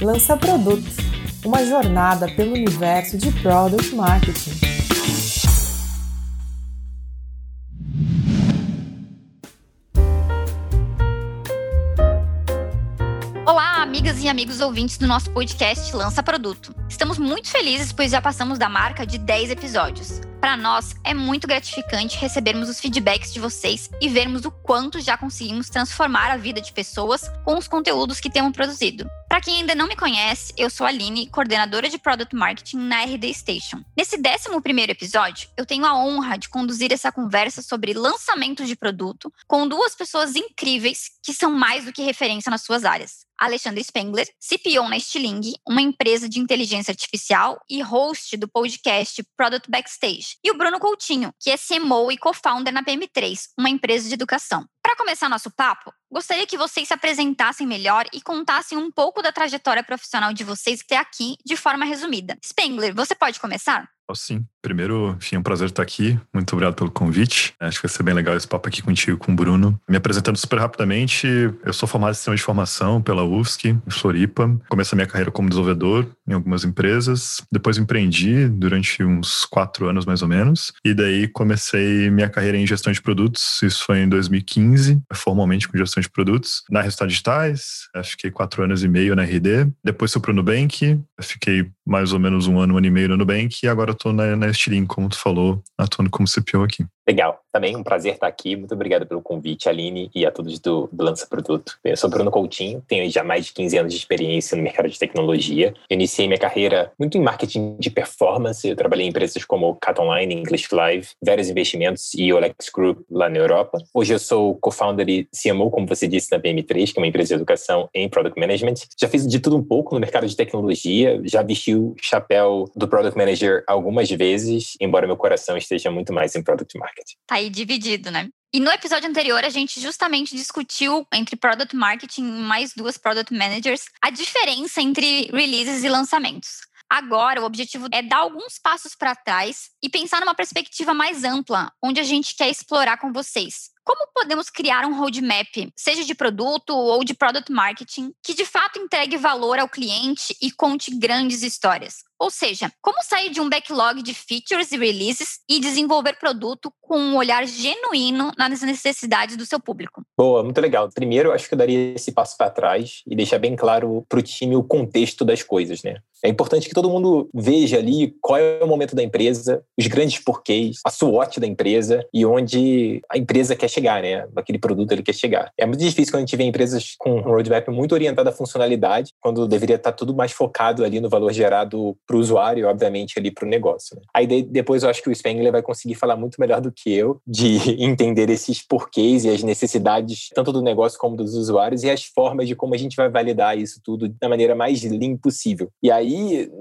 Lança Produto, uma jornada pelo universo de Product Marketing. Olá, amigas e amigos ouvintes do nosso podcast Lança Produto. Estamos muito felizes pois já passamos da marca de 10 episódios. Para nós é muito gratificante recebermos os feedbacks de vocês e vermos o quanto já conseguimos transformar a vida de pessoas com os conteúdos que temos produzido. Para quem ainda não me conhece, eu sou a Aline, coordenadora de Product Marketing na RD Station. Nesse 11 episódio, eu tenho a honra de conduzir essa conversa sobre lançamento de produto com duas pessoas incríveis que são mais do que referência nas suas áreas. Alexandre Spengler, CPO na Stiling, uma empresa de inteligência artificial e host do podcast Product Backstage. E o Bruno Coutinho, que é CMO e co-founder na PM3, uma empresa de educação. Para começar nosso papo, gostaria que vocês se apresentassem melhor e contassem um pouco da trajetória profissional de vocês até aqui, de forma resumida. Spengler, você pode começar? Sim. Primeiro, enfim, é um prazer estar aqui. Muito obrigado pelo convite. Acho que vai ser bem legal esse papo aqui contigo, com o Bruno. Me apresentando super rapidamente, eu sou formado em sistema de formação pela UFSC, em Floripa. Comecei a minha carreira como desenvolvedor em algumas empresas. Depois empreendi durante uns quatro anos, mais ou menos. E daí comecei minha carreira em gestão de produtos. Isso foi em 2015, formalmente com gestão de produtos. Na Resultados Digitais, fiquei quatro anos e meio na RD. Depois fui para o Nubank, fiquei mais ou menos um ano, um ano e meio no Nubank. E agora estou na, na Estilim, como tu falou, atuando como CPO aqui. Legal. Também um prazer estar aqui. Muito obrigado pelo convite, Aline, e a todos do, do Lança Produto. Eu sou Bruno Coutinho, tenho já mais de 15 anos de experiência no mercado de tecnologia. Eu iniciei minha carreira muito em marketing de performance. Eu trabalhei em empresas como Cat Online, English Live, vários investimentos e Olex Group lá na Europa. Hoje eu sou co-founder e CMO, como você disse, na PM3, que é uma empresa de educação em Product Management. Já fiz de tudo um pouco no mercado de tecnologia, já vesti o chapéu do Product Manager algumas vezes, embora meu coração esteja muito mais em Product Marketing. Tá aí dividido, né? E no episódio anterior, a gente justamente discutiu entre Product Marketing mais duas Product Managers a diferença entre releases e lançamentos. Agora, o objetivo é dar alguns passos para trás e pensar numa perspectiva mais ampla, onde a gente quer explorar com vocês. Como podemos criar um roadmap, seja de produto ou de product marketing, que de fato entregue valor ao cliente e conte grandes histórias? Ou seja, como sair de um backlog de features e releases e desenvolver produto com um olhar genuíno nas necessidades do seu público? Boa, muito legal. Primeiro, acho que eu daria esse passo para trás e deixar bem claro para o time o contexto das coisas, né? É importante que todo mundo veja ali qual é o momento da empresa, os grandes porquês, a SWOT da empresa e onde a empresa quer chegar, né? Aquele produto ele quer chegar. É muito difícil quando a gente vê empresas com um roadmap muito orientado à funcionalidade, quando deveria estar tudo mais focado ali no valor gerado para o usuário e, obviamente, ali para o negócio. Né? Aí depois eu acho que o Spengler vai conseguir falar muito melhor do que eu de entender esses porquês e as necessidades tanto do negócio como dos usuários e as formas de como a gente vai validar isso tudo da maneira mais limpa possível. E aí,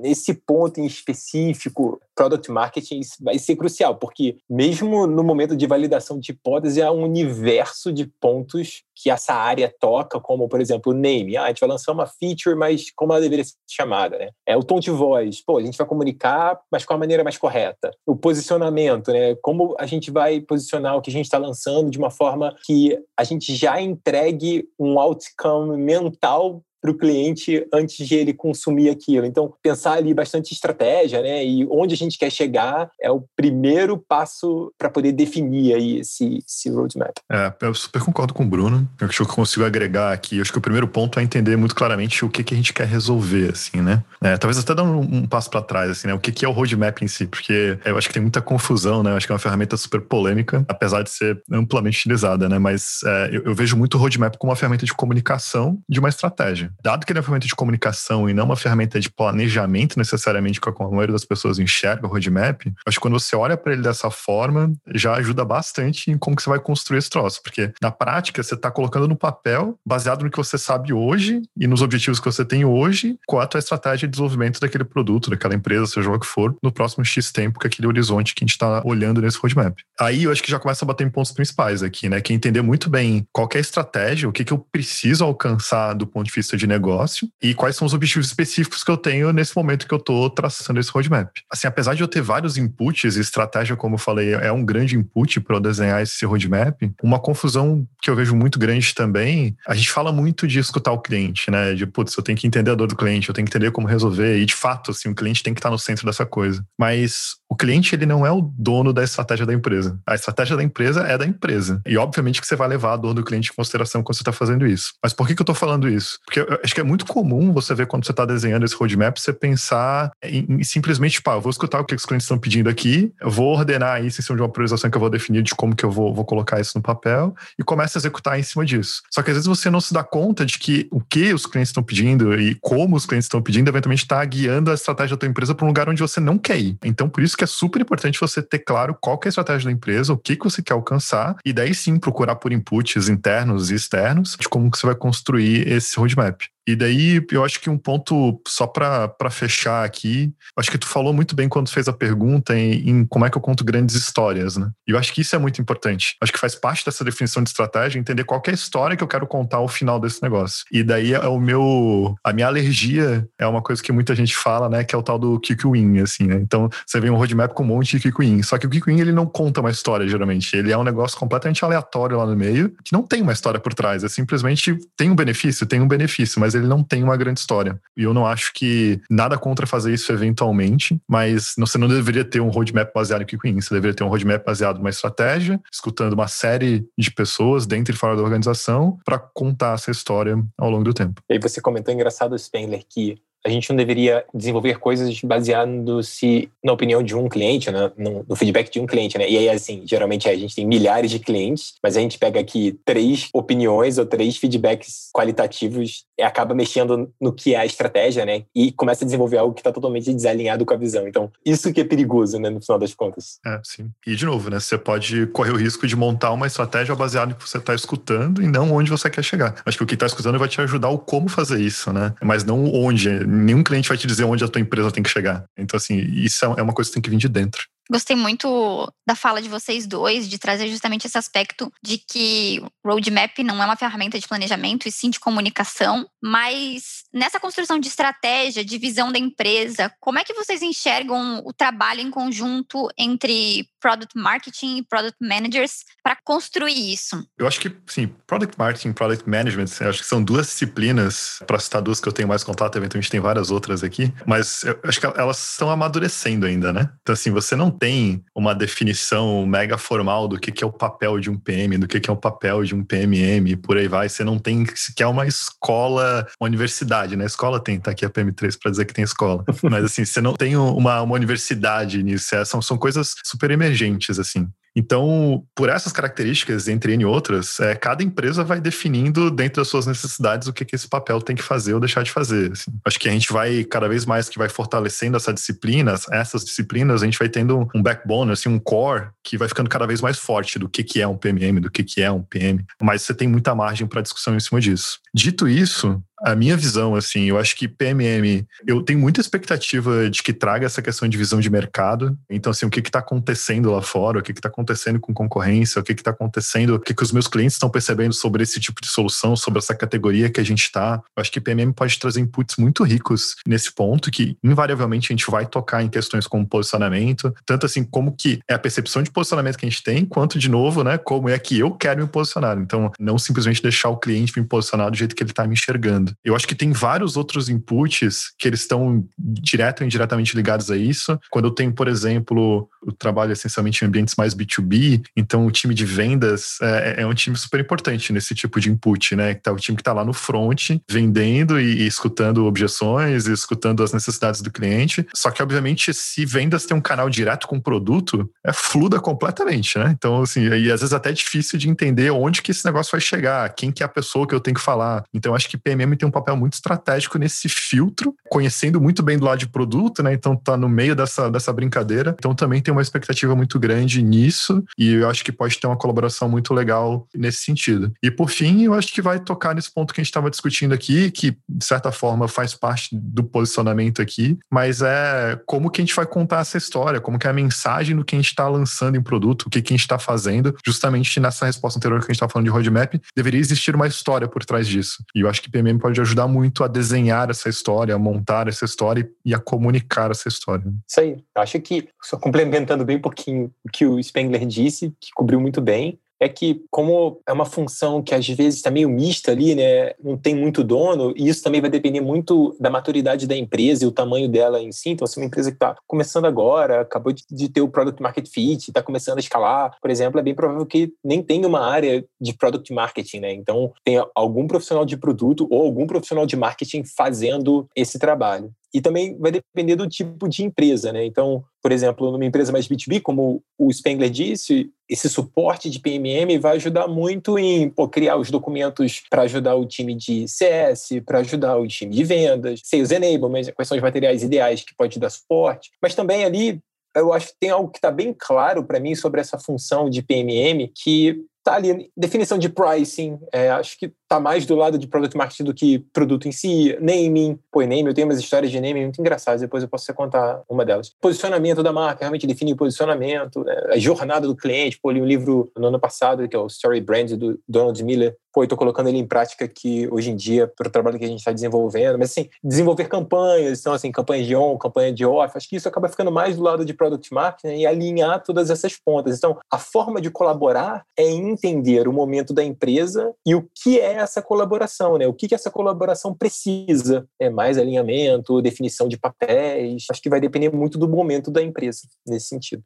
nesse ponto em específico, product marketing vai ser crucial, porque mesmo no momento de validação de hipótese, há um universo de pontos que essa área toca, como, por exemplo, o name. Ah, a gente vai lançar uma feature, mas como ela deveria ser chamada, né? É o tom de voz. Pô, a gente vai comunicar, mas com a maneira mais correta. O posicionamento, né? Como a gente vai posicionar o que a gente está lançando de uma forma que a gente já entregue um outcome mental para o cliente antes de ele consumir aquilo. Então, pensar ali bastante estratégia, né? E onde a gente quer chegar é o primeiro passo para poder definir aí esse, esse roadmap. É, eu super concordo com o Bruno. Eu acho que eu consigo agregar aqui. Eu acho que o primeiro ponto é entender muito claramente o que, que a gente quer resolver, assim, né? É, talvez até dar um, um passo para trás, assim, né? O que, que é o roadmap em si, porque eu acho que tem muita confusão, né? Eu acho que é uma ferramenta super polêmica, apesar de ser amplamente utilizada, né? Mas é, eu, eu vejo muito o roadmap como uma ferramenta de comunicação de uma estratégia dado que ele é uma ferramenta de comunicação e não uma ferramenta de planejamento necessariamente, como a maioria das pessoas enxerga o roadmap, acho que quando você olha para ele dessa forma, já ajuda bastante em como que você vai construir esse troço. Porque na prática, você está colocando no papel, baseado no que você sabe hoje e nos objetivos que você tem hoje, qual é a tua estratégia de desenvolvimento daquele produto, daquela empresa, seja o que for, no próximo X tempo, que é aquele horizonte que a gente está olhando nesse roadmap. Aí eu acho que já começa a bater em pontos principais aqui, né? Que é entender muito bem qual é a estratégia, o que, que eu preciso alcançar do ponto de vista de negócio e quais são os objetivos específicos que eu tenho nesse momento que eu estou traçando esse roadmap. Assim, apesar de eu ter vários inputs, e estratégia, como eu falei, é um grande input para eu desenhar esse roadmap, uma confusão que eu vejo muito grande também, a gente fala muito de escutar o cliente, né? De, putz, eu tenho que entender a dor do cliente, eu tenho que entender como resolver, e de fato, assim, o cliente tem que estar no centro dessa coisa. Mas o cliente, ele não é o dono da estratégia da empresa. A estratégia da empresa é da empresa. E obviamente que você vai levar a dor do cliente em consideração quando você está fazendo isso. Mas por que, que eu estou falando isso? Porque acho que é muito comum você ver quando você está desenhando esse roadmap, você pensar em, em simplesmente, pá, vou escutar o que os clientes estão pedindo aqui, vou ordenar isso em cima de uma priorização que eu vou definir de como que eu vou, vou colocar isso no papel e começa a executar em cima disso. Só que às vezes você não se dá conta de que o que os clientes estão pedindo e como os clientes estão pedindo, eventualmente está guiando a estratégia da tua empresa para um lugar onde você não quer ir. Então, por isso que é super importante você ter claro qual é a estratégia da empresa, o que, que você quer alcançar, e daí sim procurar por inputs internos e externos de como que você vai construir esse roadmap. concept E daí, eu acho que um ponto, só para fechar aqui, acho que tu falou muito bem quando fez a pergunta em, em, como é que eu conto grandes histórias, né? E eu acho que isso é muito importante. Acho que faz parte dessa definição de estratégia entender qual é a história que eu quero contar ao final desse negócio. E daí é o meu. A minha alergia é uma coisa que muita gente fala, né? Que é o tal do quick win, assim, né? Então, você vê um roadmap com um monte de quick win. Só que o quick win, ele não conta uma história, geralmente. Ele é um negócio completamente aleatório lá no meio, que não tem uma história por trás. É simplesmente tem um benefício, tem um benefício, mas ele não tem uma grande história. E eu não acho que nada contra fazer isso eventualmente, mas você não deveria ter um roadmap baseado em win. Você deveria ter um roadmap baseado numa estratégia, escutando uma série de pessoas dentro e fora da organização para contar essa história ao longo do tempo. E aí você comentou engraçado, Spengler, que a gente não deveria desenvolver coisas baseando-se na opinião de um cliente, né? no, no, feedback de um cliente, né? E aí, assim, geralmente a gente tem milhares de clientes, mas a gente pega aqui três opiniões ou três feedbacks qualitativos acaba mexendo no que é a estratégia, né? E começa a desenvolver algo que está totalmente desalinhado com a visão. Então, isso que é perigoso, né? No final das contas. É, sim. E, de novo, né? Você pode correr o risco de montar uma estratégia baseada no que você está escutando e não onde você quer chegar. Acho que o que está escutando vai te ajudar o como fazer isso, né? Mas não onde nenhum cliente vai te dizer onde a tua empresa tem que chegar. Então, assim, isso é uma coisa que tem que vir de dentro. Gostei muito da fala de vocês dois, de trazer justamente esse aspecto de que roadmap não é uma ferramenta de planejamento e sim de comunicação, mas nessa construção de estratégia, de visão da empresa, como é que vocês enxergam o trabalho em conjunto entre product marketing e product managers para construir isso? Eu acho que, sim, product marketing e product management, acho que são duas disciplinas, para citar duas que eu tenho mais contato, eventualmente tem várias outras aqui, mas acho que elas estão amadurecendo ainda, né? Então, assim, você não tem uma definição mega formal do que, que é o papel de um PM, do que, que é o papel de um PMM, por aí vai. Você não tem sequer uma escola, uma universidade, né? Escola tem, tá aqui a PM3 para dizer que tem escola. Mas assim, você não tem uma, uma universidade nisso. É, são, são coisas super emergentes, assim. Então, por essas características, entre N outras, é, cada empresa vai definindo dentro das suas necessidades o que, que esse papel tem que fazer ou deixar de fazer. Assim. Acho que a gente vai, cada vez mais que vai fortalecendo essa disciplina, essas disciplinas, a gente vai tendo um backbone, assim, um core que vai ficando cada vez mais forte do que, que é um PMM, do que, que é um PM. Mas você tem muita margem para discussão em cima disso. Dito isso, a minha visão, assim, eu acho que PMM, eu tenho muita expectativa de que traga essa questão de visão de mercado. Então, assim, o que está acontecendo lá fora, o que está acontecendo com concorrência, o que está acontecendo, o que, que os meus clientes estão percebendo sobre esse tipo de solução, sobre essa categoria que a gente está. Eu acho que PMM pode trazer inputs muito ricos nesse ponto, que invariavelmente a gente vai tocar em questões como posicionamento, tanto assim como que é a percepção de posicionamento que a gente tem, quanto, de novo, né, como é que eu quero me posicionar. Então, não simplesmente deixar o cliente me posicionar do jeito que ele está me enxergando. Eu acho que tem vários outros inputs que eles estão direto ou indiretamente ligados a isso. Quando eu tenho, por exemplo, eu trabalho essencialmente em ambientes mais B2B, então o time de vendas é, é um time super importante nesse tipo de input, né? Tá, o time que está lá no front, vendendo e, e, escutando objeções, e escutando as necessidades do cliente. Só que, obviamente, se vendas tem um canal direto com o produto, é fluda completamente, né? Então, assim, e às vezes até é difícil de entender onde que esse negócio vai chegar, quem que é a pessoa que eu tenho que falar. Então, acho que PMM tem um papel muito estratégico nesse filtro, conhecendo muito bem do lado de produto, né? Então tá no meio dessa, dessa brincadeira. Então também tem uma expectativa muito grande nisso e eu acho que pode ter uma colaboração muito legal nesse sentido. E por fim, eu acho que vai tocar nesse ponto que a gente estava discutindo aqui, que de certa forma faz parte do posicionamento aqui, mas é como que a gente vai contar essa história, como que é a mensagem do que a gente está lançando em produto, o que, que a gente está fazendo, justamente nessa resposta anterior que a gente estava falando de roadmap, deveria existir uma história por trás disso. E eu acho que PMM pode ajudar muito a desenhar essa história, a montar essa história e a comunicar essa história. Isso aí. Acho que, só complementando bem um pouquinho o que o Spengler disse, que cobriu muito bem, é que, como é uma função que às vezes está meio mista ali, né, não tem muito dono, e isso também vai depender muito da maturidade da empresa e o tamanho dela em si. Então, se uma empresa que está começando agora, acabou de, de, ter o Product Market Fit, está começando a escalar, por exemplo, é bem provável que nem tenha uma área de Product Marketing, né? Então, tem algum profissional de produto ou algum profissional de marketing fazendo esse trabalho. E também vai depender do tipo de empresa, né? Então, por exemplo, numa empresa mais B2B, como o Spengler disse, esse suporte de PMM vai ajudar muito em pô, criar os documentos para ajudar o time de CS, para ajudar o time de vendas, sales enablement, quais são os materiais ideais que pode dar suporte. Mas também ali eu acho que tem algo que está bem claro para mim sobre essa função de PMM que está ali definição de pricing, é, acho que está mais do lado de product marketing do que produto em si, naming, pô, naming, eu tenho umas histórias de naming muito engraçadas, depois eu posso te contar uma delas. Posicionamento da marca, realmente define o posicionamento, né? a jornada do cliente, pô, li um livro no ano passado, que é o Story Brand, do Donald Miller, pô, estou colocando ele em prática aqui hoje em dia para o trabalho que a gente está desenvolvendo, mas assim, desenvolver campanhas, então assim, campanha de on, campanha de off, acho que isso acaba ficando mais do lado de product marketing né? e alinhar todas essas pontas. Então, a forma de colaborar é entender o momento da empresa e o que é essa colaboração, né? O que, que essa colaboração precisa? É mais alinhamento, definição de papéis. Acho que vai depender muito do momento da empresa nesse sentido.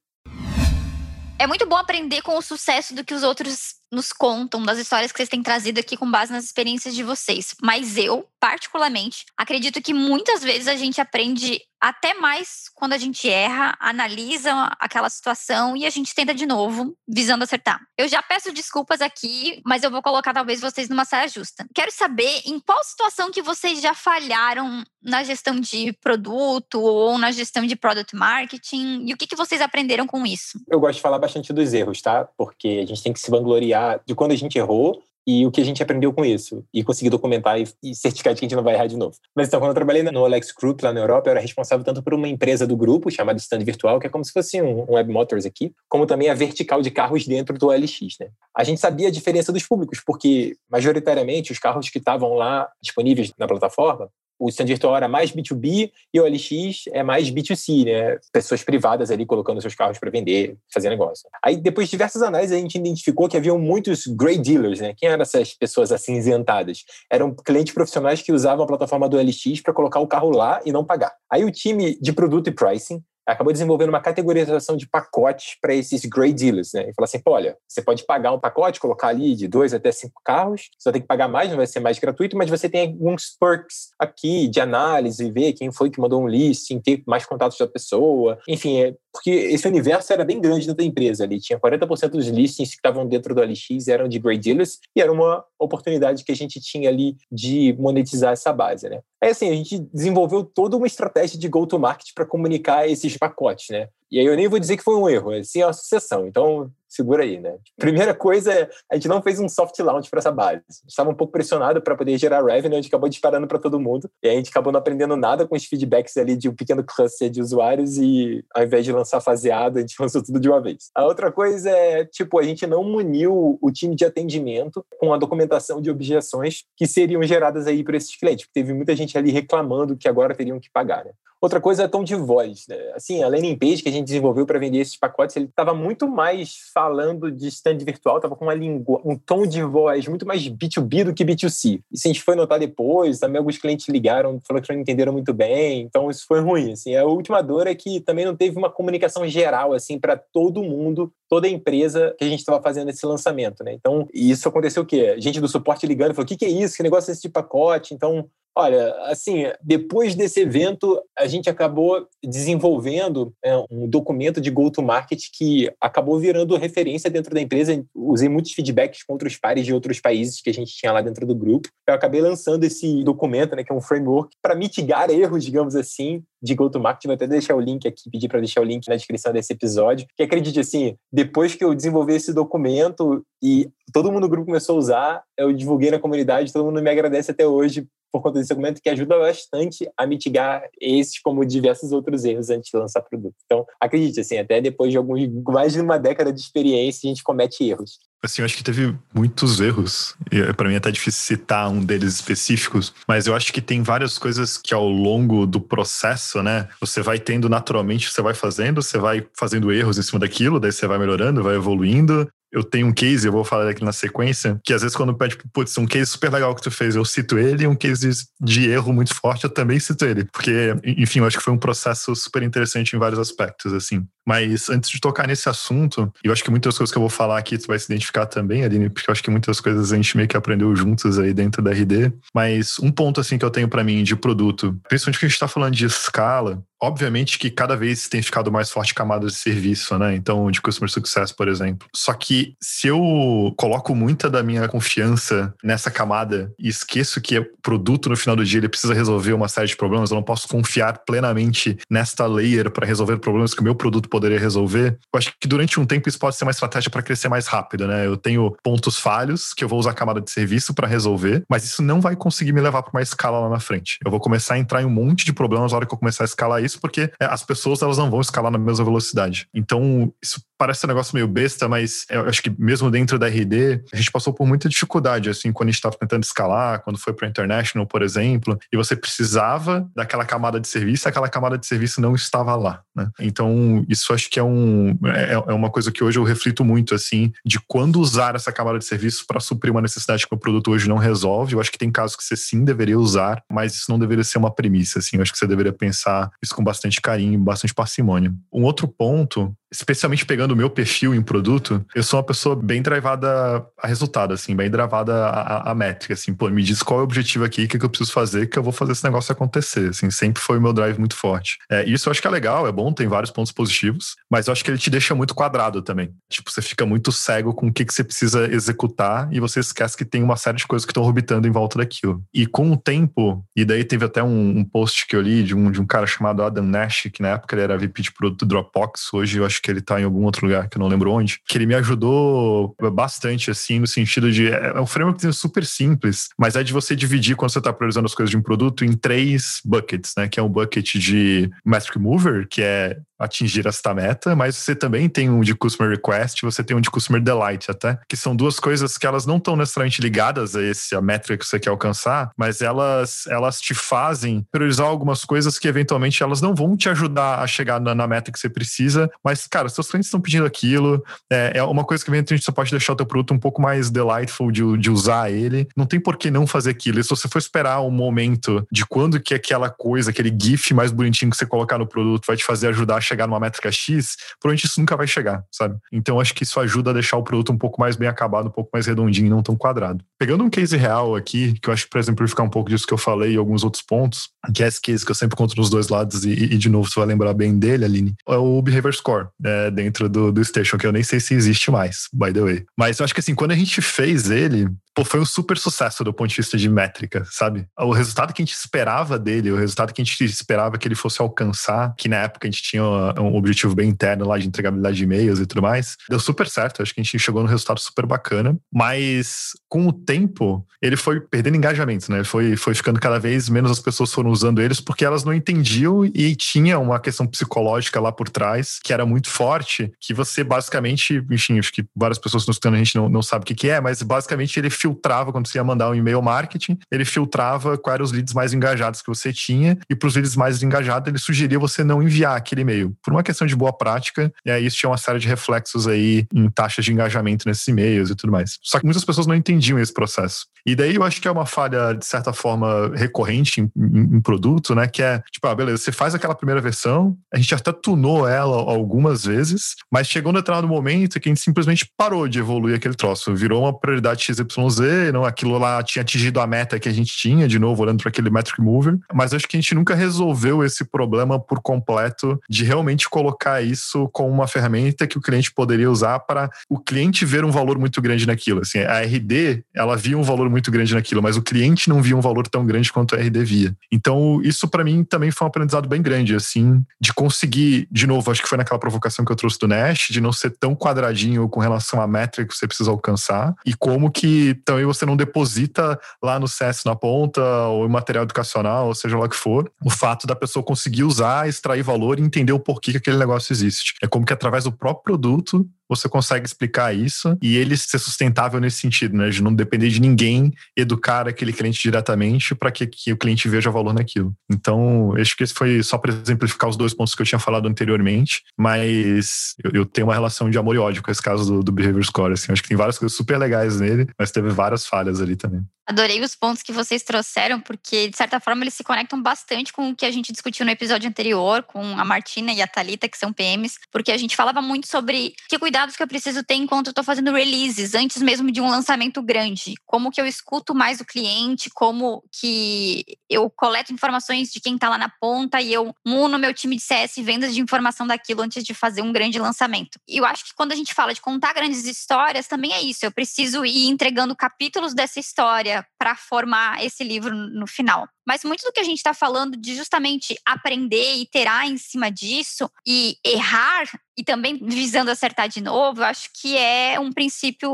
É muito bom aprender com o sucesso do que os outros nos contam, das histórias que vocês têm trazido aqui com base nas experiências de vocês. Mas eu, particularmente, acredito que muitas vezes a gente aprende até mais quando a gente erra, analisa aquela situação e a gente tenta de novo, visando acertar. Eu já peço desculpas aqui, mas eu vou colocar talvez vocês numa saia justa. Quero saber em qual situação que vocês já falharam na gestão de produto ou na gestão de product marketing e o que, que vocês aprenderam com isso? Eu gosto de falar bastante dos erros, tá? Porque a gente tem que se vangloriar de quando a gente errou e o que a gente aprendeu com isso e conseguir documentar e, certificar de que a gente não vai errar de novo. Mas então, quando eu trabalhei no Alex Group lá na Europa, eu era responsável tanto por uma empresa do grupo chamada Stand Virtual, que é como se fosse um, um Web Motors aqui, como também a vertical de carros dentro do OLX, né? A gente sabia a diferença dos públicos, porque majoritariamente os carros que estavam lá disponíveis na plataforma o stand virtual era mais B2B e o LX é mais B2C, né? Pessoas privadas ali colocando seus carros para vender, fazer negócio. Aí, depois de diversas análises, a gente identificou que haviam muitos grey dealers, né? Quem eram essas pessoas acinzentadas? Eram clientes profissionais que usavam a plataforma do LX para colocar o carro lá e não pagar. Aí o time de produto e pricing acabou desenvolvendo uma categorização de pacotes para esses grey dealers, né? E falou assim, olha, você pode pagar um pacote, colocar ali de dois até cinco carros, você vai ter que pagar mais, não vai ser mais gratuito, mas você tem alguns perks aqui de análise, ver quem foi que mandou um listing, ter mais contatos da pessoa, enfim, é, porque esse universo era bem grande dentro da empresa ali, tinha 40% dos listings que estavam dentro do LX eram de grey dealers e era uma oportunidade que a gente tinha ali de monetizar essa base, né? Aí assim, a gente desenvolveu toda uma estratégia de go-to-market para comunicar esses pacotes, né? E aí eu nem vou dizer que foi um erro, é sim uma sucessão. Então, segura aí, né? Primeira coisa é, a gente não fez um soft launch para essa base. Estava um pouco pressionado para poder gerar revenue, a gente acabou disparando para todo mundo. E a gente acabou não aprendendo nada com os feedbacks ali de um pequeno cluster de usuários e ao invés de lançar faseado, a gente lançou tudo de uma vez. A outra coisa é, tipo, a gente não muniu o time de atendimento com a documentação de objeções que seriam geradas aí para esses clientes, porque teve muita gente ali reclamando que agora teriam que pagar, né? Outra coisa é tom de voz. Né? Assim, a landing page que a gente desenvolveu para vender esses pacotes, ele estava muito mais falando de stand virtual, estava com uma língua, um tom de voz muito mais B2B do que B2C. Isso a gente foi notar depois, também alguns clientes ligaram, falaram que não entenderam muito bem, então isso foi ruim. Assim. A última dor é que também não teve uma comunicação geral assim para todo mundo, toda a empresa que a gente estava fazendo esse lançamento. Né? Então, isso aconteceu o quê? Gente do suporte ligando, falou, o que, que é isso? Que negócio é esse de pacote? Então, Olha, assim, depois desse evento, a gente acabou desenvolvendo é, um documento de go-to-market que acabou virando referência dentro da empresa. Usei muitos feedbacks com outros pares de outros países que a gente tinha lá dentro do grupo. Eu acabei lançando esse documento, né, que é um framework, para mitigar erros, digamos assim, de go-to-market. Vou até deixar o link aqui, pedir para deixar o link na descrição desse episódio. Que acredite, assim, depois que eu desenvolvi esse documento e todo mundo no grupo começou a usar, eu divulguei na comunidade, todo mundo me agradece até hoje por conta desse argumento que ajuda bastante a mitigar esses como diversos outros erros antes de lançar produto. Então, acredite, assim, até depois de alguns mais de uma década de experiência, a gente comete erros. Assim, eu acho que teve muitos erros. Para mim é até difícil citar um deles específicos, mas eu acho que tem várias coisas que ao longo do processo, né, você vai tendo naturalmente, você vai fazendo, você vai fazendo erros em cima daquilo, daí você vai melhorando, vai evoluindo, eu tenho um case, eu vou falar aqui na sequência, que às vezes quando pede, putz, um case super legal que tu fez, eu cito ele, e um case de erro muito forte, eu também cito ele. Porque, enfim, eu acho que foi um processo super interessante em vários aspectos, assim. Mas antes de tocar nesse assunto, eu acho que muitas coisas que eu vou falar aqui tu vai se identificar também, Aline, porque eu acho que muitas coisas a gente meio que aprendeu juntos aí dentro da RD. Mas um ponto assim que eu tenho para mim de produto, principalmente que a gente está falando de escala, obviamente que cada vez tem ficado mais forte camadas de serviço, né? Então, de customer success, por exemplo. Só que se eu coloco muita da minha confiança nessa camada e esqueço que o produto no final do dia ele precisa resolver uma série de problemas, eu não posso confiar plenamente nesta layer para resolver problemas que o meu produto poderia resolver. Eu acho que durante um tempo isso pode ser uma estratégia para crescer mais rápido, né? Eu tenho pontos falhos que eu vou usar a camada de serviço para resolver, mas isso não vai conseguir me levar para uma escala lá na frente. Eu vou começar a entrar em um monte de problemas na hora que eu começar a escalar isso, porque é, as pessoas elas não vão escalar na mesma velocidade. Então, isso parece um negócio meio besta, mas eu acho que mesmo dentro da RD, a gente passou por muita dificuldade, assim, quando a gente estava tentando escalar, quando foi para International, por exemplo, e você precisava daquela camada de serviço, aquela camada de serviço não estava lá, né? Então, isso acho que é, um, é, é uma coisa que hoje eu reflito muito, assim, de quando usar essa camada de serviço para suprir uma necessidade que o produto hoje não resolve. Eu acho que tem casos que você sim deveria usar, mas isso não deveria ser uma premissa, assim. Eu acho que você deveria pensar isso com bastante carinho, bastante parcimônia. Um outro ponto especialmente pegando o meu perfil em produto, eu sou uma pessoa bem drivada a resultado, assim, bem dravada a, a, métrica, assim, pô, me diz qual é o objetivo aqui, o que, que eu preciso fazer, que eu vou fazer esse negócio acontecer, assim, sempre foi o meu drive muito forte. É, isso eu acho que é legal, é bom, tem vários pontos positivos, mas eu acho que ele te deixa muito quadrado também. Tipo, você fica muito cego com o que, que você precisa executar e você esquece que tem uma série de coisas que estão orbitando em volta daquilo. E com o tempo, e daí teve até um, um post que eu li de um, de um cara chamado Adam Nash, que na época ele era VP de produto Dropbox, hoje eu acho que ele está em algum outro lugar que eu não lembro onde, que ele me ajudou bastante, assim, no sentido de. É, é um framework super simples, mas é de você dividir quando você está priorizando as coisas de um produto em três buckets, né? Que é um bucket de Metric Mover, que é atingir esta meta, mas você também tem um de Customer Request, você tem um de Customer Delight até, que são duas coisas que elas não estão necessariamente ligadas a esse a métrica que você quer alcançar, mas elas elas te fazem priorizar algumas coisas que eventualmente elas não vão te ajudar a chegar na, na meta que você precisa, mas cara, seus clientes estão pedindo aquilo, é, é uma coisa que eventualmente você pode deixar o teu produto um pouco mais delightful de, de usar ele, não tem por que não fazer aquilo, e se você for esperar um momento de quando que aquela coisa, aquele GIF mais bonitinho que você colocar no produto vai te fazer ajudar a chegar numa métrica X, provavelmente isso nunca vai chegar, sabe? Então acho que isso ajuda a deixar o produto um pouco mais bem acabado, um pouco mais redondinho e não tão quadrado. Pegando um case real aqui, que eu acho que para exemplificar um pouco disso que eu falei e alguns outros pontos, que é esse case que eu sempre conto nos dois lados, e, e de novo você vai lembrar bem dele, Aline, é o Behavior Score, né, dentro do, do Station, que eu nem sei se existe mais, by the way. Mas eu acho que assim, quando a gente fez ele, pô, foi um super sucesso do ponto de vista de métrica, sabe? O resultado que a gente esperava dele, o resultado que a gente esperava que ele fosse alcançar, que na época a gente tinha um objetivo bem interno lá de entregabilidade de e-mails e tudo mais, deu super certo. Acho que a gente chegou num resultado super bacana, mas com o tempo ele foi perdendo engajamento, né? Foi, foi ficando cada vez menos as pessoas foram usando eles porque elas não entendiam e tinha uma questão psicológica lá por trás que era muito forte, que você basicamente, enfim, acho que várias pessoas nos escutando a gente não, não sabe o que, que é, mas basicamente ele filtrava quando você ia mandar um e-mail marketing, ele filtrava quais eram os leads mais engajados que você tinha e para os leads mais engajados ele sugeria você não enviar aquele e-mail. Por uma questão de boa prática, e aí isso tinha uma série de reflexos aí em taxas de engajamento nesses e-mails e tudo mais. Só que muitas pessoas não entendiam esse processo. E daí eu acho que é uma falha, de certa forma, recorrente em, em, em produto, né? Que é, tipo, ah, beleza, você faz aquela primeira versão, a gente até tunou ela algumas vezes, mas chegou um determinado momento que a gente simplesmente parou de evoluir aquele troço. Virou uma prioridade XYZ, não, aquilo lá tinha atingido a meta que a gente tinha, de novo, olhando para aquele metric mover, mas acho que a gente nunca resolveu esse problema por completo de realmente colocar isso como uma ferramenta que o cliente poderia usar para o cliente ver um valor muito grande naquilo. Assim, a RD, ela via um valor muito grande naquilo, mas o cliente não via um valor tão grande quanto a RD via. Então, Então, isso para mim também foi um aprendizado bem grande, assim, de conseguir, de novo, acho que foi naquela provocação que eu trouxe do Nash, de não ser tão quadradinho com relação à métrica que você precisa alcançar, e como que também você não deposita lá no CS na ponta, ou em material educacional, ou seja lá que for, o fato da pessoa conseguir usar, extrair valor e entender o porquê que aquele negócio existe. É como que através do próprio produto você consegue explicar isso e ele ser sustentável nesse sentido, né? De não depender de ninguém educar aquele cliente diretamente para que, que, o cliente veja valor naquilo. Então, acho que esse foi só para exemplificar os dois pontos que eu tinha falado anteriormente, mas eu, eu, tenho uma relação de amor e ódio com esse caso do, do Behavior Score. Assim, acho que tem várias coisas super legais nele, mas teve várias falhas ali também. Adorei os pontos que vocês trouxeram, porque de certa forma eles se conectam bastante com o que a gente discutiu no episódio anterior, com a Martina e a Talita, que são PMs, porque a gente falava muito sobre que cuidados que eu preciso ter enquanto eu estou fazendo releases, antes mesmo de um lançamento grande. Como que eu escuto mais o cliente, como que eu coleto informações de quem está lá na ponta e eu muno meu time de CS vendas de informação daquilo antes de fazer um grande lançamento. E eu acho que quando a gente fala de contar grandes histórias, também é isso. Eu preciso ir entregando capítulos dessa história para formar esse livro no final. Mas muito do que a gente está falando de justamente aprender e iterar em cima disso e errar e também visando acertar de novo, eu acho que é um princípio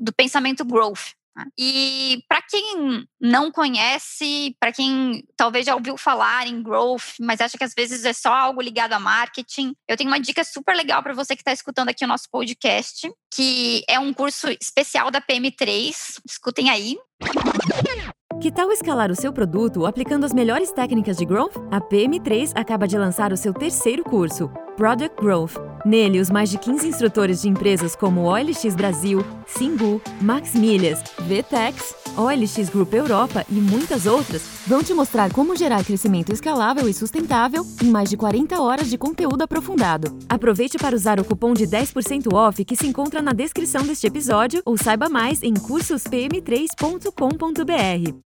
do pensamento growth. E para quem não conhece, para quem talvez já ouviu falar em growth, mas acha que às vezes é só algo ligado a marketing, eu tenho uma dica super legal para você que está escutando aqui o nosso podcast, que é um curso especial da PM3. Escutem aí. Que tal escalar o seu produto aplicando as melhores técnicas de growth? A PM3 acaba de lançar o seu terceiro curso, Product Growth. Nele, os mais de 15 instrutores de empresas como OLX Brasil, Singu, Max Milhas, VTEX, OLX Group Europa e muitas outras vão te mostrar como gerar crescimento escalável e sustentável em mais de 40 horas de conteúdo aprofundado. Aproveite para usar o cupom de 10% off que se encontra na descrição deste episódio ou saiba mais em cursospm3.com.br.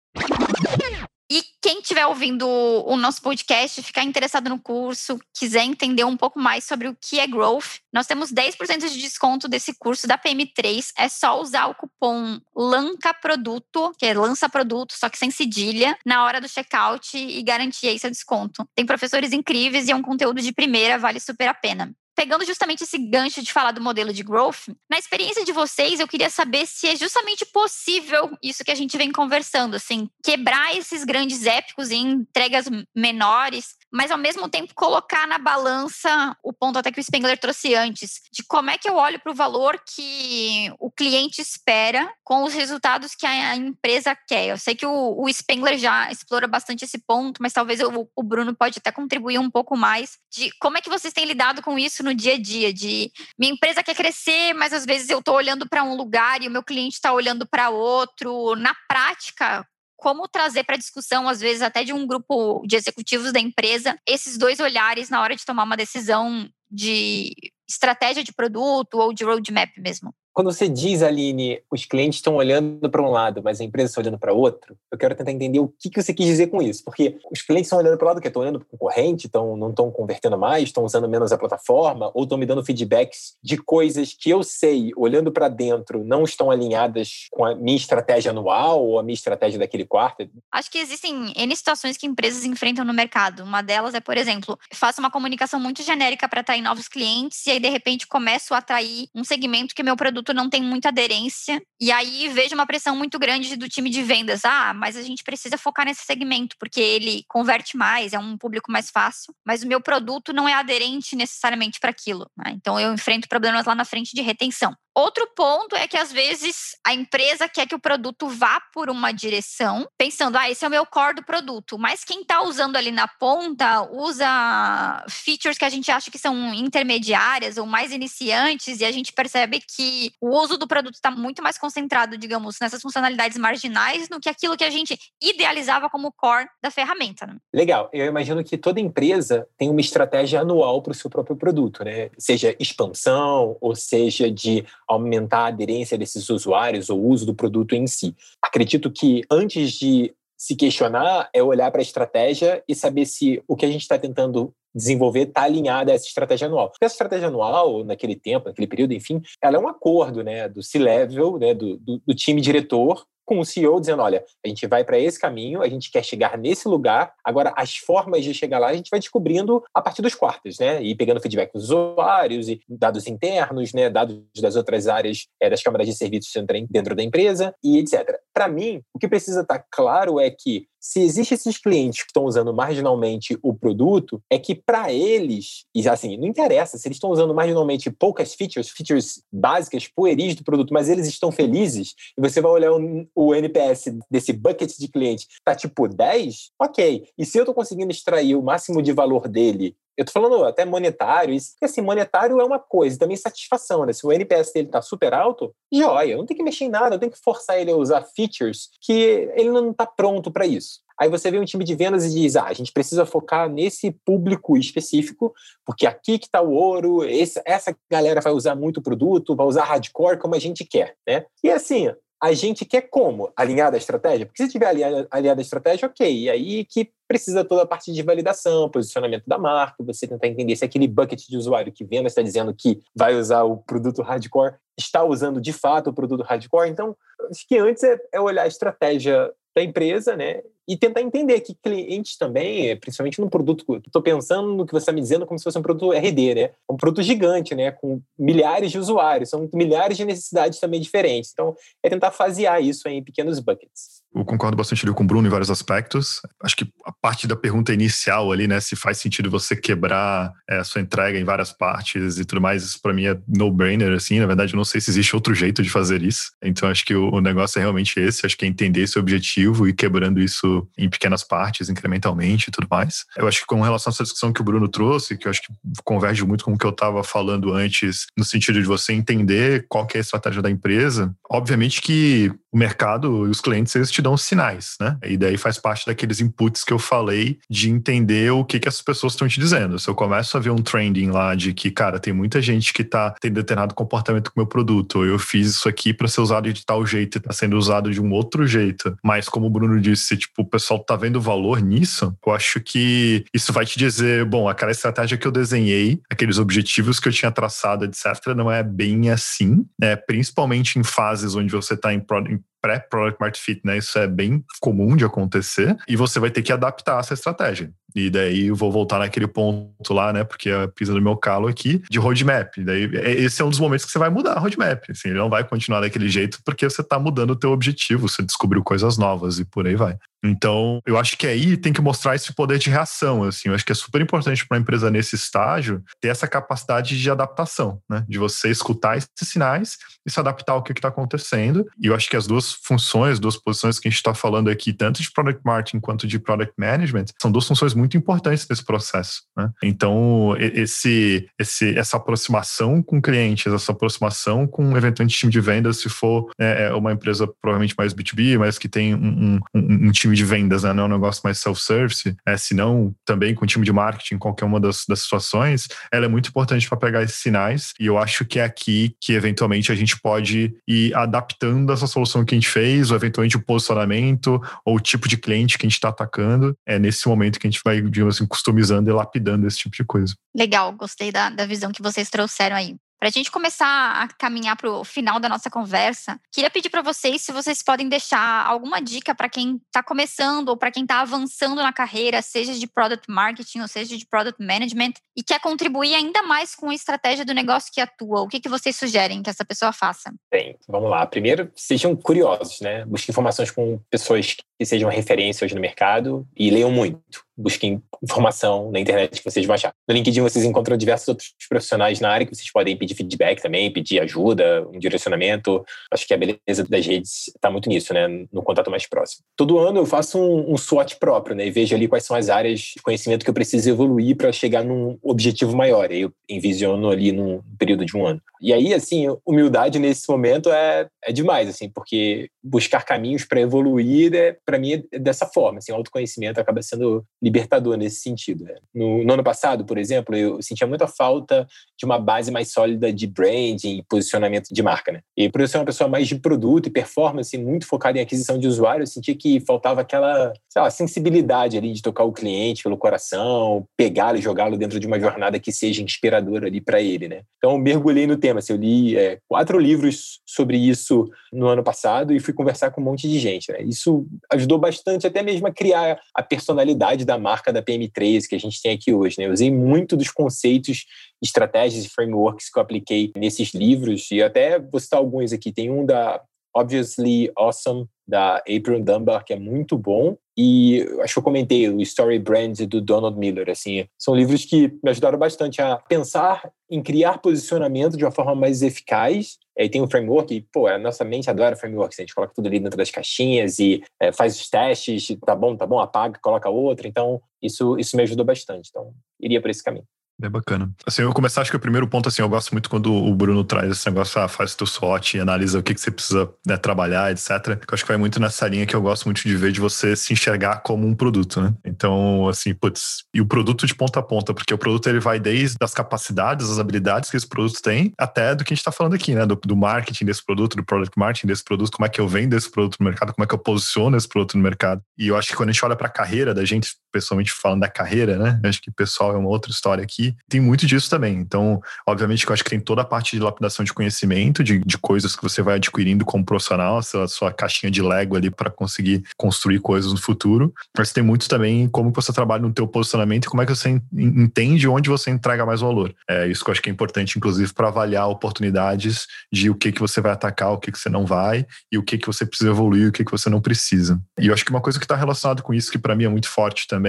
E quem estiver ouvindo o nosso podcast, ficar interessado no curso, quiser entender um pouco mais sobre o que é Growth, nós temos 10% de desconto desse curso da PM3. É só usar o cupom LANCAPRODUTO, que é lança produto, só que sem cedilha, na hora do checkout e garantir aí seu desconto. Tem professores incríveis e é um conteúdo de primeira, vale super a pena pegando justamente esse gancho de falar do modelo de growth, na experiência de vocês, eu queria saber se é justamente possível isso que a gente vem conversando, assim, quebrar esses grandes épicos em entregas menores mas ao mesmo tempo colocar na balança o ponto até que o Spengler trouxe antes, de como é que eu olho para o valor que o cliente espera com os resultados que a empresa quer. Eu sei que o, o Spengler já explora bastante esse ponto, mas talvez eu, o Bruno pode até contribuir um pouco mais de como é que vocês têm lidado com isso no dia a dia, de minha empresa quer crescer, mas às vezes eu estou olhando para um lugar e o meu cliente está olhando para outro. Na prática, como trazer para discussão, às vezes até de um grupo de executivos da empresa, esses dois olhares na hora de tomar uma decisão de estratégia de produto ou de roadmap mesmo. Quando você diz, Aline, os clientes estão olhando para um lado, mas a empresa está olhando para outro, eu quero tentar entender o que, que você quis dizer com isso. Porque os clientes estão olhando para o lado que estão olhando para o concorrente, estão, não estão convertendo mais, estão usando menos a plataforma, ou estão me dando feedbacks de coisas que eu sei, olhando para dentro, não estão alinhadas com a minha estratégia anual ou a minha estratégia daquele quarto. Acho que existem N situações que empresas enfrentam no mercado. Uma delas é, por exemplo, faço uma comunicação muito genérica para atrair novos clientes e aí, de repente, começo a atrair um segmento que meu produto produto não tem muita aderência. E aí vejo uma pressão muito grande do time de vendas. Ah, mas a gente precisa focar nesse segmento, porque ele converte mais, é um público mais fácil, mas o meu produto não é aderente necessariamente para aquilo. Né? Então eu enfrento problemas lá na frente de retenção. Outro ponto é que às vezes a empresa quer que o produto vá por uma direção, pensando, ah, esse é o meu core do produto, mas quem está usando ali na ponta usa features que a gente acha que são intermediárias ou mais iniciantes, e a gente percebe que o uso do produto está muito mais concentrado, digamos, nessas funcionalidades marginais do que aquilo que a gente idealizava como core da ferramenta. Né? Legal. Eu imagino que toda empresa tem uma estratégia anual para o seu próprio produto, né? Seja expansão ou seja de aumentar a aderência desses usuários ou o uso do produto em si. Acredito que antes de se questionar é olhar para a estratégia e saber se o que a gente está tentando desenvolver está alinhado a essa estratégia anual. Porque essa estratégia anual, naquele tempo, naquele período, enfim, ela é um acordo né, do C-level, né, do, do, do time diretor com o CEO dizendo: olha, a gente vai para esse caminho, a gente quer chegar nesse lugar. Agora, as formas de chegar lá a gente vai descobrindo a partir dos quartos, né? E pegando feedback dos usuários e dados internos, né? Dados das outras áreas é, das câmaras de serviços dentro da empresa e etc. Para mim, o que precisa estar tá claro é que se existem esses clientes que estão usando marginalmente o produto, é que para eles, e assim, não interessa se eles estão usando marginalmente poucas features, features básicas, pueris do produto, mas eles estão felizes, e você vai olhar o, o NPS desse bucket de cliente, tá tipo 10, ok. E se eu estou conseguindo extrair o máximo de valor dele eu tô falando até monetário, isso, porque assim, monetário é uma coisa, também satisfação, né? Se o NPS dele tá super alto, joia, não tenho que mexer em nada, eu tenho que forçar ele a usar features que ele não tá pronto para isso. Aí você vê um time de vendas e diz: ah, a gente precisa focar nesse público específico, porque aqui que está o ouro, esse, essa galera vai usar muito o produto, vai usar hardcore como a gente quer, né? E assim, a gente quer como? Alinhar a estratégia? Porque se tiver alinhado, alinhado a estratégia, ok. E aí que precisa toda a parte de validação, posicionamento da marca, você tentar entender se aquele bucket de usuário que venda está dizendo que vai usar o produto hardcore está usando de fato o produto hardcore. Então, acho que antes é, é olhar a estratégia da empresa, né? E tentar entender que clientes também, principalmente no produto, estou pensando no que você está me dizendo como se fosse um produto RD, né? Um produto gigante, né? Com milhares de usuários, são milhares de necessidades também diferentes. Então, é tentar fasear isso em pequenos buckets. Eu concordo bastante ali com o Bruno em vários aspectos. Acho que a parte da pergunta inicial ali, né, se faz sentido você quebrar é, a sua entrega em várias partes e tudo mais, isso para mim é no-brainer, assim. Na verdade, eu não sei se existe outro jeito de fazer isso. Então, acho que o, o negócio é realmente esse. Acho que é entender esse objetivo e quebrando isso em pequenas partes, incrementalmente e tudo mais. Eu acho que com relação a essa discussão que o Bruno trouxe, que eu acho que converge muito com o que eu estava falando antes, no sentido de você entender qual é a estratégia da empresa, obviamente que o mercado e os clientes, eles te dão sinais, né? E daí faz parte daqueles inputs que eu falei de entender o que, que as pessoas estão te dizendo. Se eu começo a ver um trending lá de que, cara, tem muita gente que tá tendo determinado comportamento com o meu produto, eu fiz isso aqui para ser usado de tal jeito e tá sendo usado de um outro jeito, mas como o Bruno disse, tipo, o pessoal tá vendo valor nisso, eu acho que isso vai te dizer, bom, aquela estratégia que eu desenhei, aqueles objetivos que eu tinha traçado, etc., não é bem assim, né? Principalmente em fases onde você tá em, em pré-product market fit, né? Isso é bem comum de acontecer e você vai ter que adaptar essa estratégia. E daí eu vou voltar naquele ponto lá, né? Porque a pisa do meu calo aqui, de roadmap. Daí é, esse é um dos momentos que você vai mudar a roadmap. Assim, ele não vai continuar daquele jeito porque você está mudando o teu objetivo, você descobriu coisas novas e por aí vai. Então, eu acho que aí tem que mostrar esse poder de reação, assim. Eu acho que é super importante para uma empresa nesse estágio ter essa capacidade de adaptação, né? De você escutar esses sinais e se adaptar ao que está acontecendo. E eu acho que as duas funções, duas posições que a gente está falando aqui, tanto de product marketing quanto de product management, são duas funções muito importantes nesse processo. Né? Então, esse, esse, essa aproximação com clientes, essa aproximação com eventualmente time de vendas, se for é, é uma empresa provavelmente mais B2B, mas que tem um, um, um time de vendas, né? não é um negócio mais self-service, é, se não também com time de marketing, qualquer uma das, das situações, ela é muito importante para pegar esses sinais. E eu acho que é aqui que eventualmente a gente pode ir adaptando essa solução que a gente fez, ou eventualmente o posicionamento, ou o tipo de cliente que a gente está atacando. É nesse momento que a gente vai vai, digamos assim, customizando e lapidando esse tipo de coisa. Legal, gostei da, da visão que vocês trouxeram aí. Para a gente começar a caminhar para o final da nossa conversa, queria pedir para vocês se vocês podem deixar alguma dica para quem está começando ou para quem está avançando na carreira, seja de product marketing ou seja de product management, e quer contribuir ainda mais com a estratégia do negócio que atua. O que, que vocês sugerem que essa pessoa faça? Bem, vamos lá. Primeiro, sejam curiosos, né? Busquem informações com pessoas que sejam referência hoje no mercado e leiam muito busquem informação na internet que vocês vão achar. No LinkedIn vocês encontram diversos outros profissionais na área que vocês podem pedir feedback também, pedir ajuda, um direcionamento. Acho que a beleza das redes está muito nisso, né? No contato mais próximo. Todo ano eu faço um, um SWOT próprio, né? E vejo ali quais são as áreas de conhecimento que eu preciso evoluir para chegar num objetivo maior. Eu envisiono ali num período de um ano. E aí, assim, humildade nesse momento é, é demais, assim, porque buscar caminhos para evoluir, é, para mim, é dessa forma. Assim, o autoconhecimento acaba sendo libertador nesse sentido. Né? No, no, ano passado, por exemplo, eu sentia muita falta de uma base mais sólida de branding e posicionamento de marca. Né? E por eu ser uma pessoa mais de produto e performance, muito focada em aquisição de usuário, eu sentia que faltava aquela lá, sensibilidade ali de tocar o cliente pelo coração, pegá-lo e jogá-lo dentro de uma jornada que seja inspiradora ali para ele. Né? Então, mergulhei no tema. Assim, eu li é, quatro livros sobre isso no ano passado e fui conversar com um monte de gente. Né? Isso ajudou bastante até mesmo a criar a personalidade da marca da PM3 que a gente tem aqui hoje. Né? Eu usei muito dos conceitos, estratégias e frameworks que eu apliquei nesses livros e até vou citar alguns aqui. Tem um da Obviously Awesome, da April Dunbar, que é muito bom. E acho que eu comentei o Story Brand do Donald Miller. Assim, são livros que me ajudaram bastante a pensar em criar posicionamento de uma forma mais eficaz. Aí tem um framework, e, pô, a nossa mente adora frameworks. A gente coloca tudo ali dentro das caixinhas e é, faz os testes, tá bom, tá bom, apaga, coloca outra. Então, isso, isso me ajudou bastante. Então, iria por esse caminho. É bacana. Assim, eu começar, acho que o primeiro ponto, assim, eu gosto muito quando o Bruno traz esse negócio, ah, faz teu SWOT analisa o que, que você precisa né, trabalhar, etc. Eu acho que vai muito nessa linha que eu gosto muito de ver, de você se enxergar como um produto, né? Então, assim, putz, e o produto de ponta a ponta, porque o produto ele vai desde as capacidades, as habilidades que esse produto tem, até do que a gente está falando aqui, né? Do, do, marketing desse produto, do product marketing desse produto, como é que eu vendo esse produto no mercado, como é que eu posiciono esse produto no mercado. E eu acho que quando a gente olha para a carreira da gente, pessoalmente falando da carreira, né? Acho que pessoal é uma outra história aqui. Tem muito disso também. Então, obviamente eu acho que tem toda a parte de lapidação de conhecimento, de, de coisas que você vai adquirindo como profissional, a sua, sua caixinha de Lego ali para conseguir construir coisas no futuro. Mas tem muito também como você trabalha no teu posicionamento e como é que você entende onde você entrega mais valor. É isso que eu acho que é importante, inclusive, para avaliar oportunidades de o que que você vai atacar, o que que você não vai e o que que você precisa evoluir, o que que você não precisa. E eu acho que uma coisa que está relacionada com isso, que para mim é muito forte também,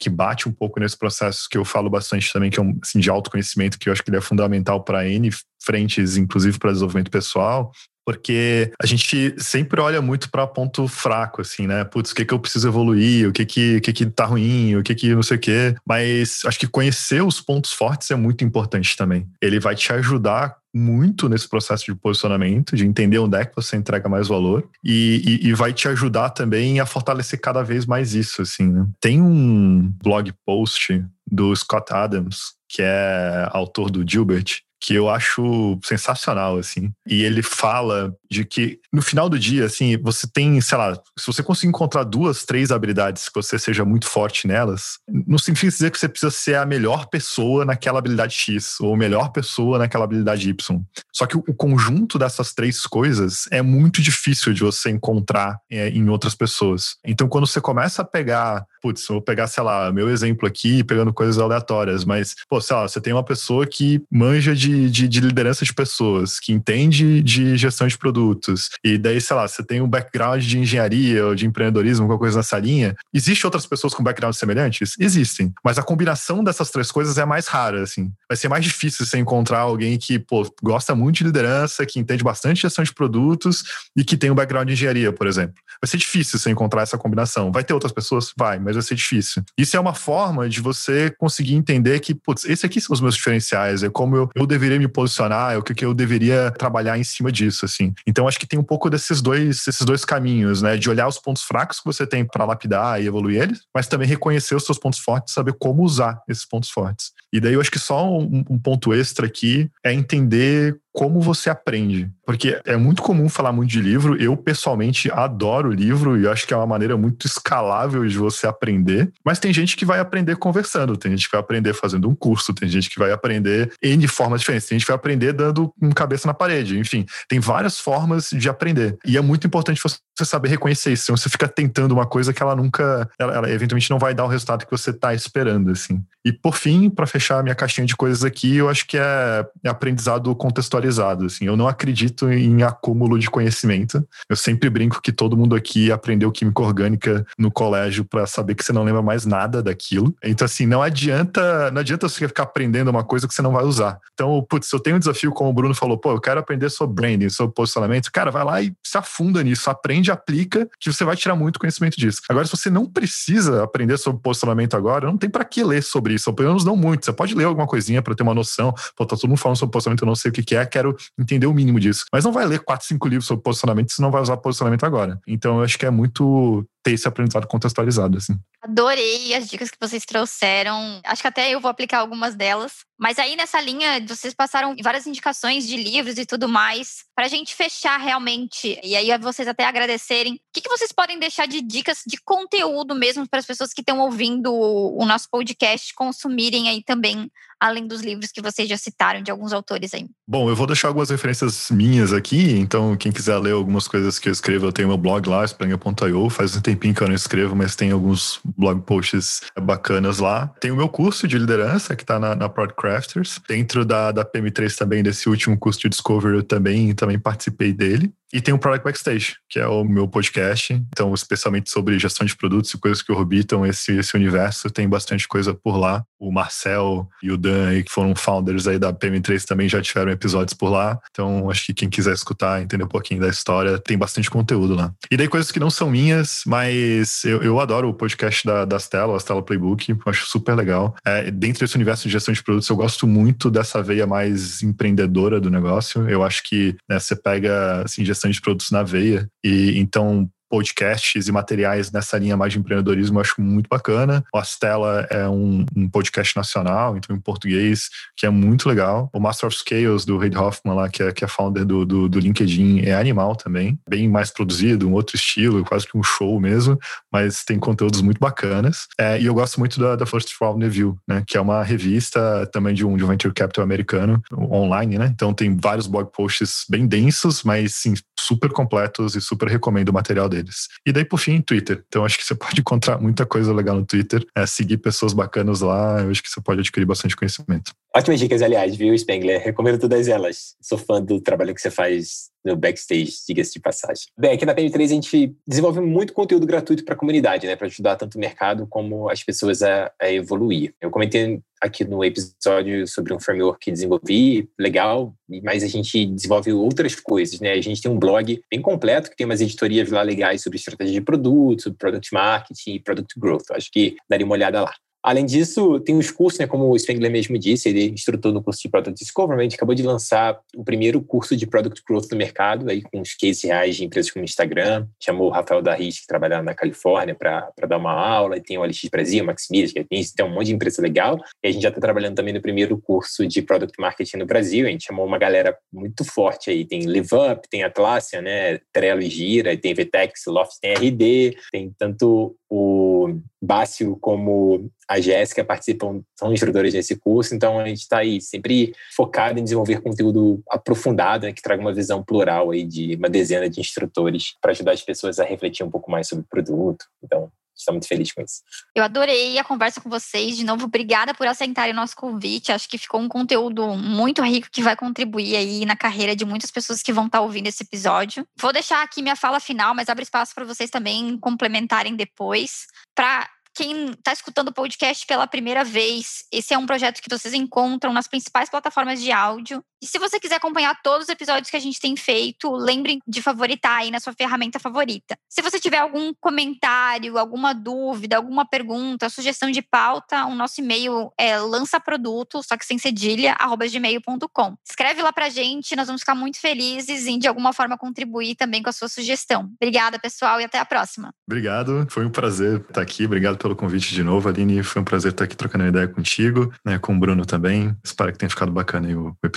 que bate um pouco nesse processo que eu falo bastante também, que é um, assim, de autoconhecimento, que eu acho que ele é fundamental para N frentes, inclusive para desenvolvimento pessoal, porque a gente sempre olha muito para ponto fraco, assim, né? Putz, o que que eu preciso evoluir, o que que, o que, que tá ruim, o que que não sei o quê. Mas acho que conhecer os pontos fortes é muito importante também. Ele vai te ajudar muito nesse processo de posicionamento, de entender onde é que você entrega mais valor e, e, e vai te ajudar também a fortalecer cada vez mais isso, assim, né? Tem um blog post do Scott Adams, que é autor do Gilbert, que eu acho sensacional, assim. E ele fala de que no final do dia, assim, você tem, sei lá, se você conseguir encontrar duas, três habilidades que você seja muito forte nelas, não significa dizer que você precisa ser a melhor pessoa naquela habilidade X ou a melhor pessoa naquela habilidade Y. Só que o, conjunto dessas três coisas é muito difícil de você encontrar é, em outras pessoas. Então, quando você começa a pegar, putz, vou pegar, sei lá, meu exemplo aqui, pegando coisas aleatórias, mas, pô, sei lá, você tem uma pessoa que manja de de, de, liderança de pessoas, que entende de gestão de produtos, e daí, sei lá, você tem um background de engenharia ou de empreendedorismo, alguma coisa nessa linha, existe outras pessoas com backgrounds semelhantes? Existem. Mas a combinação dessas três coisas é mais rara, assim. Vai ser mais difícil você encontrar alguém que, pô, gosta muito de liderança, que entende bastante gestão de produtos e que tem um background de engenharia, por exemplo. Vai ser difícil você encontrar essa combinação. Vai ter outras pessoas? Vai, mas vai ser difícil. Isso é uma forma de você conseguir entender que, putz, esse aqui são os meus diferenciais, é como eu, eu deveria me posicionar, é o que, que eu deveria trabalhar em cima disso, assim. Então, acho que tem um pouco desses dois, esses dois caminhos, né? De olhar os pontos fracos que você tem para lapidar e evoluir eles, mas também reconhecer os seus pontos fortes, saber como usar esses pontos fortes. E daí eu acho que só um, um ponto extra aqui é entender como você aprende. Porque é muito comum falar muito de livro. Eu, pessoalmente, adoro livro e acho que é uma maneira muito escalável de você aprender. Mas tem gente que vai aprender conversando, tem gente que vai aprender fazendo um curso, tem gente que vai aprender N formas diferentes, tem gente que vai aprender dando um cabeça na parede. Enfim, tem várias formas de aprender. E é muito importante você saber reconhecer isso. Senão você fica tentando uma coisa que ela nunca, ela, ela eventualmente não vai dar o resultado que você está esperando, assim. E por fim, para fechar a minha caixinha de coisas aqui, eu acho que é, é aprendizado contextualizado, assim. Eu não acredito em acúmulo de conhecimento. Eu sempre brinco que todo mundo aqui aprendeu química orgânica no colégio para saber que você não lembra mais nada daquilo. Então, assim, não adianta, não adianta você ficar aprendendo uma coisa que você não vai usar. Então, putz, eu tenho um desafio, como o Bruno falou, pô, eu quero aprender sobre branding, sobre posicionamento. Cara, vai lá e se afunda nisso, aprende, aplica, que você vai tirar muito conhecimento disso. Agora, se você não precisa aprender sobre posicionamento agora, não tem para que ler sobre isso. Ou pelo menos não muito. Você pode ler alguma coisinha para ter uma noção. Pô, tá todo mundo falando sobre posicionamento, eu não sei o que, que é, quero entender o mínimo disso. Mas não vai ler quatro, cinco livros sobre posicionamento se não vai usar posicionamento agora. Então, eu acho que é muito ter esse aprendizado contextualizado, assim. Adorei as dicas que vocês trouxeram. Acho que até eu vou aplicar algumas delas. Mas aí nessa linha, vocês passaram várias indicações de livros e tudo mais. Para a gente fechar realmente, e aí vocês até agradecerem, o que, que vocês podem deixar de dicas de conteúdo mesmo para as pessoas que estão ouvindo o nosso podcast consumirem aí também além dos livros que vocês já citaram de alguns autores aí? Bom, eu vou deixar algumas referências minhas aqui, então quem quiser ler algumas coisas que eu escrevo, eu tenho meu blog lá, espanha.io, faz um tempinho que eu não escrevo, mas tem alguns blog posts bacanas lá. Tem o meu curso de liderança, que está na, na Podcrafters. Dentro da, da PM3 também, desse último curso de Discovery, eu também, também participei dele. E tem o Product Backstage, que é o meu podcast. Então, especialmente sobre gestão de produtos e coisas que orbitam esse, esse universo, tem bastante coisa por lá. O Marcel e o Dan, que foram founders aí da PM3, também já tiveram episódios por lá. Então, acho que quem quiser escutar, entender um pouquinho da história, tem bastante conteúdo lá. E daí, coisas que não são minhas, mas eu, eu adoro o podcast da, da Stella, a Stella Playbook. Acho super legal. É, dentro desse universo de gestão de produtos, eu gosto muito dessa veia mais empreendedora do negócio. Eu acho que né, você pega, assim, gestão de produtos na veia. E então podcasts e materiais nessa linha mais de empreendedorismo, eu acho muito bacana. O Astela é um, um, podcast nacional, então em português, que é muito legal. O Master of Scales, do Reid Hoffman lá, que é, que é founder do, do, do, LinkedIn, é animal também. Bem mais produzido, um outro estilo, quase que um show mesmo, mas tem conteúdos muito bacanas. É, e eu gosto muito da, da First Round Review, né, que é uma revista também de um, de um venture capital americano, online, né? Então tem vários blog posts bem densos, mas sim, super completos e super recomendo o material deles. E daí, por fim, Twitter. Então, acho que você pode encontrar muita coisa legal no Twitter, é, seguir pessoas bacanas lá, eu acho que você pode adquirir bastante conhecimento. Ótimas dicas, aliás, viu, Spengler? Recomendo todas elas. Sou fã do trabalho que você faz no backstage, diga-se de passagem. Bem, aqui na PM3 a gente desenvolve muito conteúdo gratuito para a comunidade, né, para ajudar tanto o mercado como as pessoas a, a, evoluir. Eu comentei aqui no episódio sobre um framework que desenvolvi, legal, mas a gente desenvolve outras coisas, né? A gente tem um blog bem completo que tem umas editorias lá legais sobre estratégia de produto, sobre product marketing e product growth. Acho que daria uma olhada lá. Além disso, tem os cursos, né, como o Spengler mesmo disse, ele é instrutor no curso de Product Discovery, a gente acabou de lançar o primeiro curso de Product Growth no mercado, aí com os cases reais de empresas como Instagram, chamou o Rafael Darris, que trabalha na Califórnia, para dar uma aula, e tem o Alexis Brasil, Maximias, que tem, tem um monte de empresa legal, e a gente já está trabalhando também no primeiro curso de Product Marketing no Brasil, a gente chamou uma galera muito forte aí, tem LiveUp, tem Atlassian, né, Trello e Gira, tem VTEX, Loft, tem RD, tem tanto o Bácio como a Jéssica participam, são instrutores desse curso, então a gente está aí sempre focado em desenvolver conteúdo aprofundado, né, que traga uma visão plural aí de uma dezena de instrutores para ajudar as pessoas a refletir um pouco mais sobre o produto. Então, está muito feliz com isso. Eu adorei a conversa com vocês. De novo, obrigada por aceitarem o nosso convite. Acho que ficou um conteúdo muito rico que vai contribuir aí na carreira de muitas pessoas que vão estar ouvindo esse episódio. Vou deixar aqui minha fala final, mas abre espaço para vocês também complementarem depois. Para quem está escutando o podcast pela primeira vez, esse é um projeto que vocês encontram nas principais plataformas de áudio. E se você quiser acompanhar todos os episódios que a gente tem feito, lembre de favoritar aí na sua ferramenta favorita. Se você tiver algum comentário, alguma dúvida, alguma pergunta, sugestão de pauta, o nosso e-mail é lançaproduto, só que sem cedilha, arroba gmail.com. Escreve lá pra gente, nós vamos ficar muito felizes em de alguma forma contribuir também com a sua sugestão. Obrigada, pessoal, e até a próxima. Obrigado, foi um prazer estar aqui. Obrigado pelo convite de novo, Aline. Foi um prazer estar aqui trocando ideia contigo, né, com o Bruno também. Espero que tenha ficado bacana o, o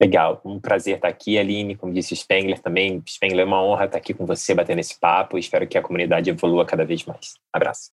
Legal, um prazer estar aqui, Aline. Como disse o Spengler também. Spengler, é uma honra estar aqui com você, batendo esse papo. Espero que a comunidade evolua cada vez mais. Abraço.